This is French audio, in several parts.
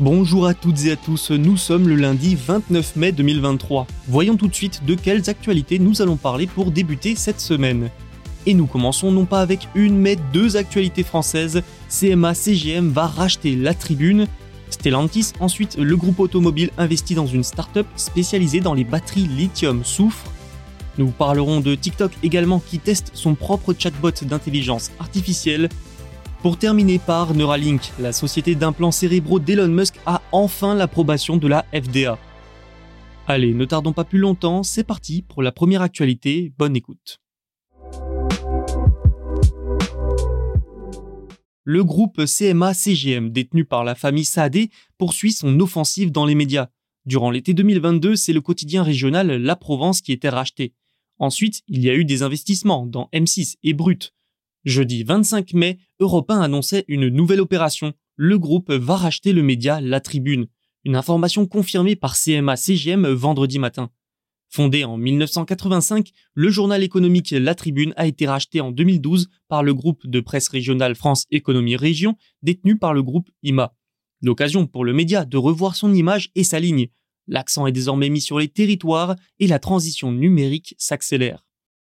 Bonjour à toutes et à tous, nous sommes le lundi 29 mai 2023. Voyons tout de suite de quelles actualités nous allons parler pour débuter cette semaine. Et nous commençons non pas avec une mais deux actualités françaises. CMA CGM va racheter la tribune. Stellantis, ensuite le groupe automobile investit dans une start-up spécialisée dans les batteries lithium-soufre. Nous parlerons de TikTok également qui teste son propre chatbot d'intelligence artificielle. Pour terminer par Neuralink, la société d'implants cérébraux d'Elon Musk a enfin l'approbation de la FDA. Allez, ne tardons pas plus longtemps, c'est parti pour la première actualité, bonne écoute. Le groupe CMA-CGM, détenu par la famille Saadé, poursuit son offensive dans les médias. Durant l'été 2022, c'est le quotidien régional La Provence qui était racheté. Ensuite, il y a eu des investissements dans M6 et Brut. Jeudi 25 mai, Europe 1 annonçait une nouvelle opération. Le groupe va racheter le média La Tribune. Une information confirmée par CMA-CGM vendredi matin. Fondé en 1985, le journal économique La Tribune a été racheté en 2012 par le groupe de presse régionale France Économie Région, détenu par le groupe IMA. L'occasion pour le média de revoir son image et sa ligne. L'accent est désormais mis sur les territoires et la transition numérique s'accélère.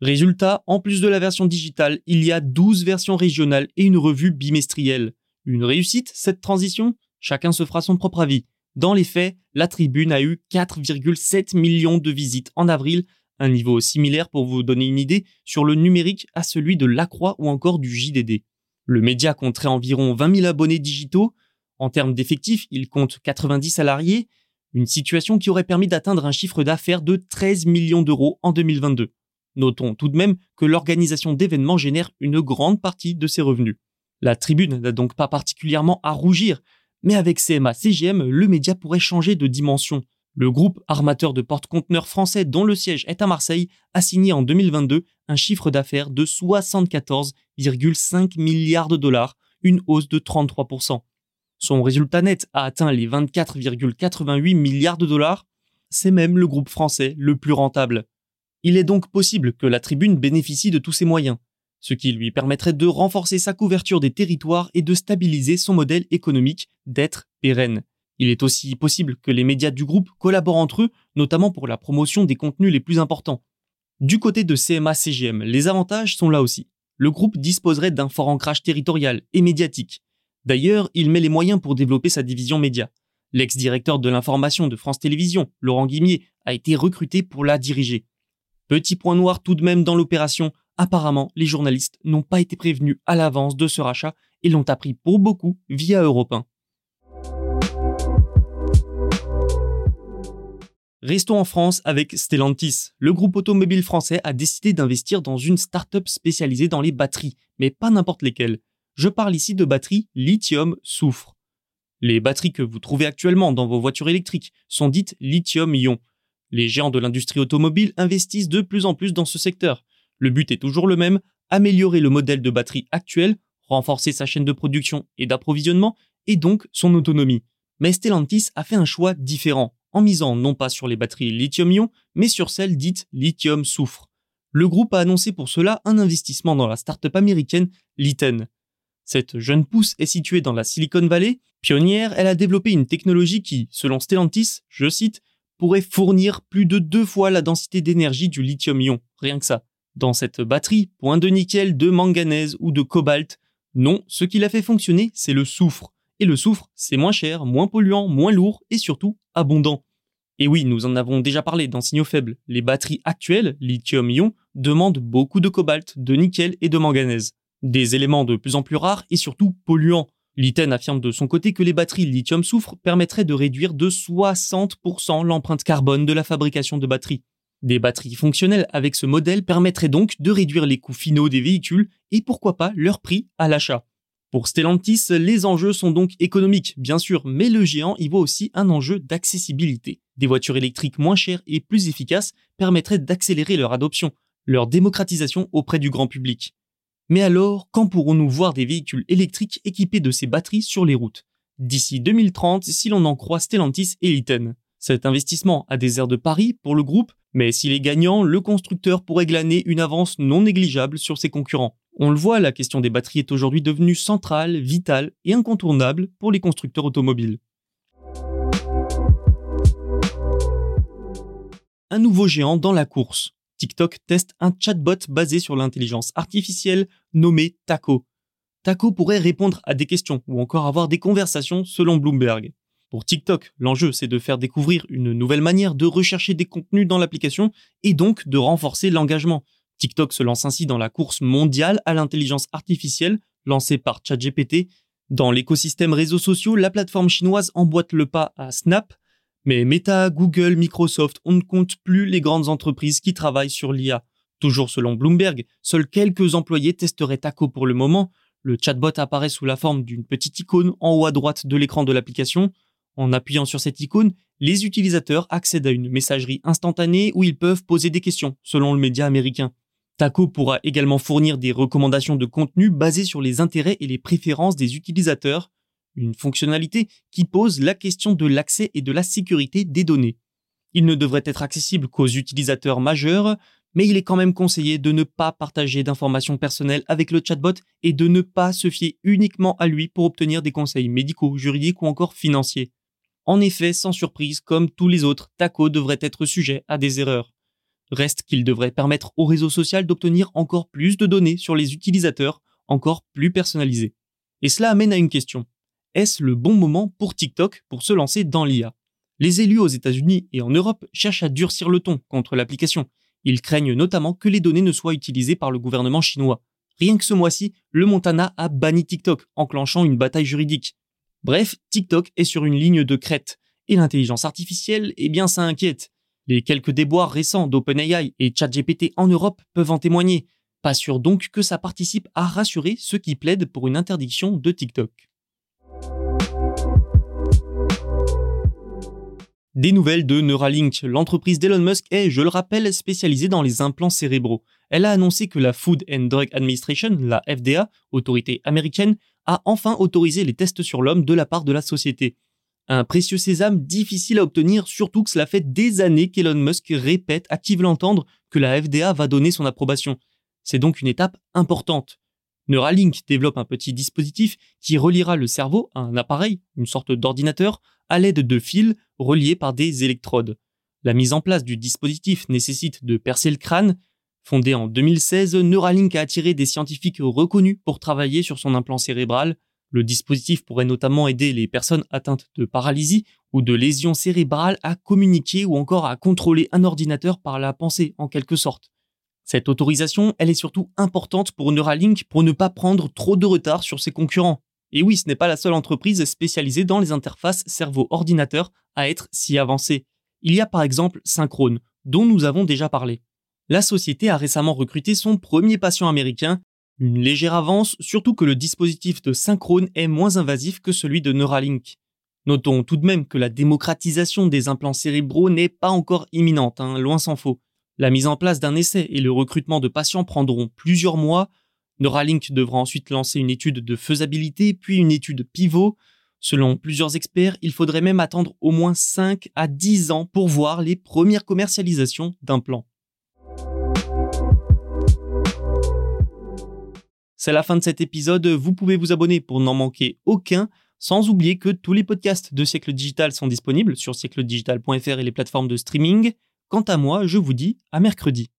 Résultat, en plus de la version digitale, il y a 12 versions régionales et une revue bimestrielle. Une réussite, cette transition? Chacun se fera son propre avis. Dans les faits, la tribune a eu 4,7 millions de visites en avril, un niveau similaire pour vous donner une idée sur le numérique à celui de La Croix ou encore du JDD. Le média compterait environ 20 000 abonnés digitaux. En termes d'effectifs, il compte 90 salariés, une situation qui aurait permis d'atteindre un chiffre d'affaires de 13 millions d'euros en 2022. Notons tout de même que l'organisation d'événements génère une grande partie de ses revenus. La tribune n'a donc pas particulièrement à rougir, mais avec CMA CGM, le média pourrait changer de dimension. Le groupe armateur de porte-conteneurs français dont le siège est à Marseille a signé en 2022 un chiffre d'affaires de 74,5 milliards de dollars, une hausse de 33%. Son résultat net a atteint les 24,88 milliards de dollars. C'est même le groupe français le plus rentable. Il est donc possible que la tribune bénéficie de tous ces moyens, ce qui lui permettrait de renforcer sa couverture des territoires et de stabiliser son modèle économique d'être pérenne. Il est aussi possible que les médias du groupe collaborent entre eux, notamment pour la promotion des contenus les plus importants. Du côté de CMA-CGM, les avantages sont là aussi. Le groupe disposerait d'un fort ancrage territorial et médiatique. D'ailleurs, il met les moyens pour développer sa division média. L'ex-directeur de l'information de France Télévisions, Laurent Guimier, a été recruté pour la diriger. Petit point noir tout de même dans l'opération, apparemment les journalistes n'ont pas été prévenus à l'avance de ce rachat et l'ont appris pour beaucoup via Europe 1. Restons en France avec Stellantis. Le groupe automobile français a décidé d'investir dans une start-up spécialisée dans les batteries, mais pas n'importe lesquelles. Je parle ici de batteries lithium-soufre. Les batteries que vous trouvez actuellement dans vos voitures électriques sont dites lithium-ion. Les géants de l'industrie automobile investissent de plus en plus dans ce secteur. Le but est toujours le même, améliorer le modèle de batterie actuel, renforcer sa chaîne de production et d'approvisionnement, et donc son autonomie. Mais Stellantis a fait un choix différent, en misant non pas sur les batteries lithium-ion, mais sur celles dites lithium-soufre. Le groupe a annoncé pour cela un investissement dans la start-up américaine Liten. Cette jeune pousse est située dans la Silicon Valley. Pionnière, elle a développé une technologie qui, selon Stellantis, je cite, pourrait fournir plus de deux fois la densité d'énergie du lithium-ion, rien que ça. Dans cette batterie, point de nickel, de manganèse ou de cobalt, Non, ce qui l'a fait fonctionner, c'est le soufre. Et le soufre, c'est moins cher, moins polluant, moins lourd et surtout abondant. Et oui, nous en avons déjà parlé dans Signaux Faibles. Les batteries actuelles, lithium-ion, demandent beaucoup de cobalt, de nickel et de manganèse. Des éléments de plus en plus rares et surtout polluants. Liten affirme de son côté que les batteries lithium-soufre permettraient de réduire de 60% l'empreinte carbone de la fabrication de batteries. Des batteries fonctionnelles avec ce modèle permettraient donc de réduire les coûts finaux des véhicules et pourquoi pas leur prix à l'achat. Pour Stellantis, les enjeux sont donc économiques, bien sûr, mais le géant y voit aussi un enjeu d'accessibilité. Des voitures électriques moins chères et plus efficaces permettraient d'accélérer leur adoption, leur démocratisation auprès du grand public. Mais alors, quand pourrons-nous voir des véhicules électriques équipés de ces batteries sur les routes? D'ici 2030, si l'on en croit Stellantis et Liten. Cet investissement a des airs de pari pour le groupe, mais s'il est gagnant, le constructeur pourrait glaner une avance non négligeable sur ses concurrents. On le voit, la question des batteries est aujourd'hui devenue centrale, vitale et incontournable pour les constructeurs automobiles. Un nouveau géant dans la course. TikTok teste un chatbot basé sur l'intelligence artificielle nommé Taco. Taco pourrait répondre à des questions ou encore avoir des conversations selon Bloomberg. Pour TikTok, l'enjeu c'est de faire découvrir une nouvelle manière de rechercher des contenus dans l'application et donc de renforcer l'engagement. TikTok se lance ainsi dans la course mondiale à l'intelligence artificielle lancée par ChatGPT. Dans l'écosystème réseaux sociaux, la plateforme chinoise emboîte le pas à Snap, mais Meta, Google, Microsoft, on ne compte plus les grandes entreprises qui travaillent sur l'IA. Toujours selon Bloomberg, seuls quelques employés testeraient Taco pour le moment. Le chatbot apparaît sous la forme d'une petite icône en haut à droite de l'écran de l'application. En appuyant sur cette icône, les utilisateurs accèdent à une messagerie instantanée où ils peuvent poser des questions, selon le média américain. Taco pourra également fournir des recommandations de contenu basées sur les intérêts et les préférences des utilisateurs, une fonctionnalité qui pose la question de l'accès et de la sécurité des données. Il ne devrait être accessible qu'aux utilisateurs majeurs, mais il est quand même conseillé de ne pas partager d'informations personnelles avec le chatbot et de ne pas se fier uniquement à lui pour obtenir des conseils médicaux, juridiques ou encore financiers. En effet, sans surprise, comme tous les autres, Taco devrait être sujet à des erreurs. Reste qu'il devrait permettre au réseau social d'obtenir encore plus de données sur les utilisateurs, encore plus personnalisées. Et cela amène à une question est-ce le bon moment pour TikTok pour se lancer dans l'IA Les élus aux États-Unis et en Europe cherchent à durcir le ton contre l'application. Ils craignent notamment que les données ne soient utilisées par le gouvernement chinois. Rien que ce mois-ci, le Montana a banni TikTok, enclenchant une bataille juridique. Bref, TikTok est sur une ligne de crête. Et l'intelligence artificielle, eh bien ça inquiète. Les quelques déboires récents d'OpenAI et ChatGPT en Europe peuvent en témoigner. Pas sûr donc que ça participe à rassurer ceux qui plaident pour une interdiction de TikTok. Des nouvelles de Neuralink. L'entreprise d'Elon Musk est, je le rappelle, spécialisée dans les implants cérébraux. Elle a annoncé que la Food and Drug Administration, la FDA, autorité américaine, a enfin autorisé les tests sur l'homme de la part de la société. Un précieux sésame difficile à obtenir, surtout que cela fait des années qu'Elon Musk répète à qui veut l'entendre que la FDA va donner son approbation. C'est donc une étape importante. Neuralink développe un petit dispositif qui reliera le cerveau à un appareil, une sorte d'ordinateur, à l'aide de fils reliés par des électrodes. La mise en place du dispositif nécessite de percer le crâne. Fondé en 2016, Neuralink a attiré des scientifiques reconnus pour travailler sur son implant cérébral. Le dispositif pourrait notamment aider les personnes atteintes de paralysie ou de lésions cérébrales à communiquer ou encore à contrôler un ordinateur par la pensée en quelque sorte. Cette autorisation, elle est surtout importante pour Neuralink pour ne pas prendre trop de retard sur ses concurrents. Et oui, ce n'est pas la seule entreprise spécialisée dans les interfaces cerveau-ordinateur à être si avancée. Il y a par exemple Synchrone, dont nous avons déjà parlé. La société a récemment recruté son premier patient américain, une légère avance, surtout que le dispositif de Synchrone est moins invasif que celui de Neuralink. Notons tout de même que la démocratisation des implants cérébraux n'est pas encore imminente, hein, loin s'en faut. La mise en place d'un essai et le recrutement de patients prendront plusieurs mois. Neuralink devra ensuite lancer une étude de faisabilité, puis une étude pivot. Selon plusieurs experts, il faudrait même attendre au moins 5 à 10 ans pour voir les premières commercialisations d'implants. C'est la fin de cet épisode, vous pouvez vous abonner pour n'en manquer aucun, sans oublier que tous les podcasts de Siècle Digital sont disponibles sur siècledigital.fr et les plateformes de streaming. Quant à moi, je vous dis à mercredi.